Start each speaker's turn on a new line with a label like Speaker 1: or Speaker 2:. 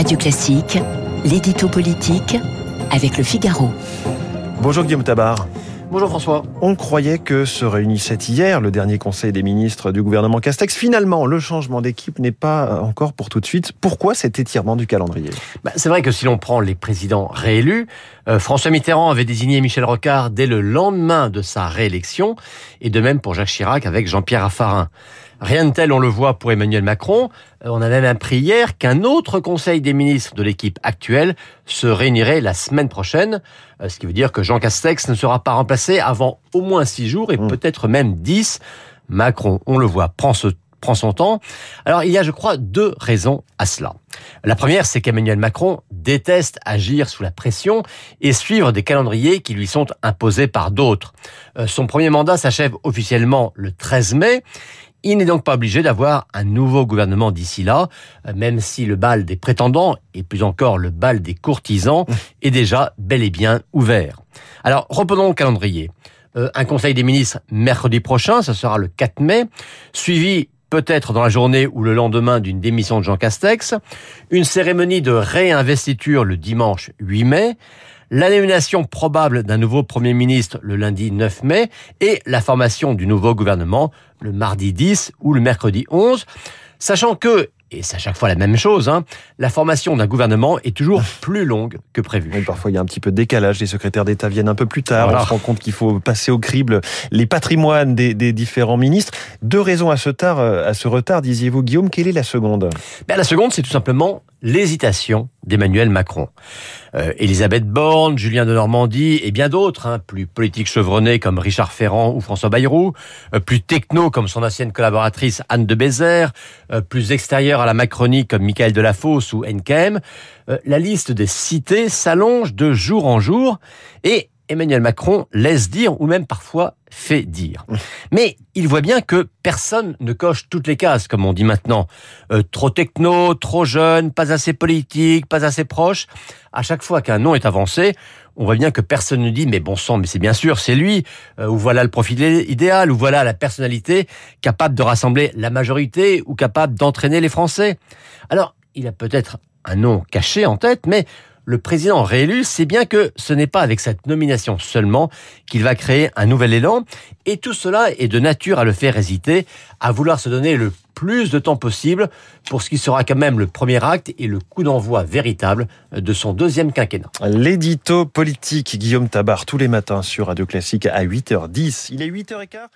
Speaker 1: Radio Classique, l'édito politique avec le Figaro.
Speaker 2: Bonjour Guillaume Tabar.
Speaker 3: Bonjour François.
Speaker 2: On croyait que se réunissait hier le dernier conseil des ministres du gouvernement Castex. Finalement, le changement d'équipe n'est pas encore pour tout de suite. Pourquoi cet étirement du calendrier?
Speaker 3: Bah, C'est vrai que si l'on prend les présidents réélus, euh, François Mitterrand avait désigné Michel Rocard dès le lendemain de sa réélection, et de même pour Jacques Chirac avec Jean-Pierre Raffarin. Rien de tel, on le voit pour Emmanuel Macron. Euh, on a même appris hier qu'un autre conseil des ministres de l'équipe actuelle se réunirait la semaine prochaine, euh, ce qui veut dire que Jean Castex ne sera pas remplacé avant au moins six jours et mmh. peut-être même dix. Macron, on le voit, prend ce prend son temps. Alors il y a, je crois, deux raisons à cela. La première, c'est qu'Emmanuel Macron déteste agir sous la pression et suivre des calendriers qui lui sont imposés par d'autres. Euh, son premier mandat s'achève officiellement le 13 mai. Il n'est donc pas obligé d'avoir un nouveau gouvernement d'ici là, euh, même si le bal des prétendants, et plus encore le bal des courtisans, est déjà bel et bien ouvert. Alors, reprenons le calendrier. Euh, un conseil des ministres mercredi prochain, ce sera le 4 mai, suivi peut-être dans la journée ou le lendemain d'une démission de Jean Castex, une cérémonie de réinvestiture le dimanche 8 mai, l'annomination probable d'un nouveau Premier ministre le lundi 9 mai et la formation du nouveau gouvernement le mardi 10 ou le mercredi 11, sachant que, et c'est à chaque fois la même chose, hein, la formation d'un gouvernement est toujours plus longue que prévu.
Speaker 2: parfois, il y a un petit peu de décalage. Les secrétaires d'État viennent un peu plus tard. On se rend compte qu'il faut passer au crible les patrimoines des, des, différents ministres. Deux raisons à ce, tard, à ce retard, disiez-vous, Guillaume. Quelle est la seconde?
Speaker 3: Ben, La seconde, c'est tout simplement l'hésitation d'Emmanuel Macron. Euh, Elisabeth Borne, Julien de Normandie et bien d'autres, hein, plus politiques chevronnés comme Richard Ferrand ou François Bayrou, euh, plus techno comme son ancienne collaboratrice Anne de Bézère, euh, plus extérieur à la Macronie comme Michael Delafosse ou Nkem, euh, la liste des cités s'allonge de jour en jour et Emmanuel Macron laisse dire ou même parfois fait dire. Mais il voit bien que personne ne coche toutes les cases, comme on dit maintenant. Euh, trop techno, trop jeune, pas assez politique, pas assez proche. À chaque fois qu'un nom est avancé, on voit bien que personne ne dit mais bon sang, mais c'est bien sûr, c'est lui, euh, ou voilà le profil idéal, ou voilà la personnalité capable de rassembler la majorité, ou capable d'entraîner les Français. Alors, il a peut-être un nom caché en tête, mais le président réélu sait bien que ce n'est pas avec cette nomination seulement qu'il va créer un nouvel élan, et tout cela est de nature à le faire hésiter, à vouloir se donner le plus de temps possible pour ce qui sera quand même le premier acte et le coup d'envoi véritable de son deuxième quinquennat.
Speaker 2: L'édito politique Guillaume Tabar tous les matins sur Radio Classique à 8h10. Il est 8h15.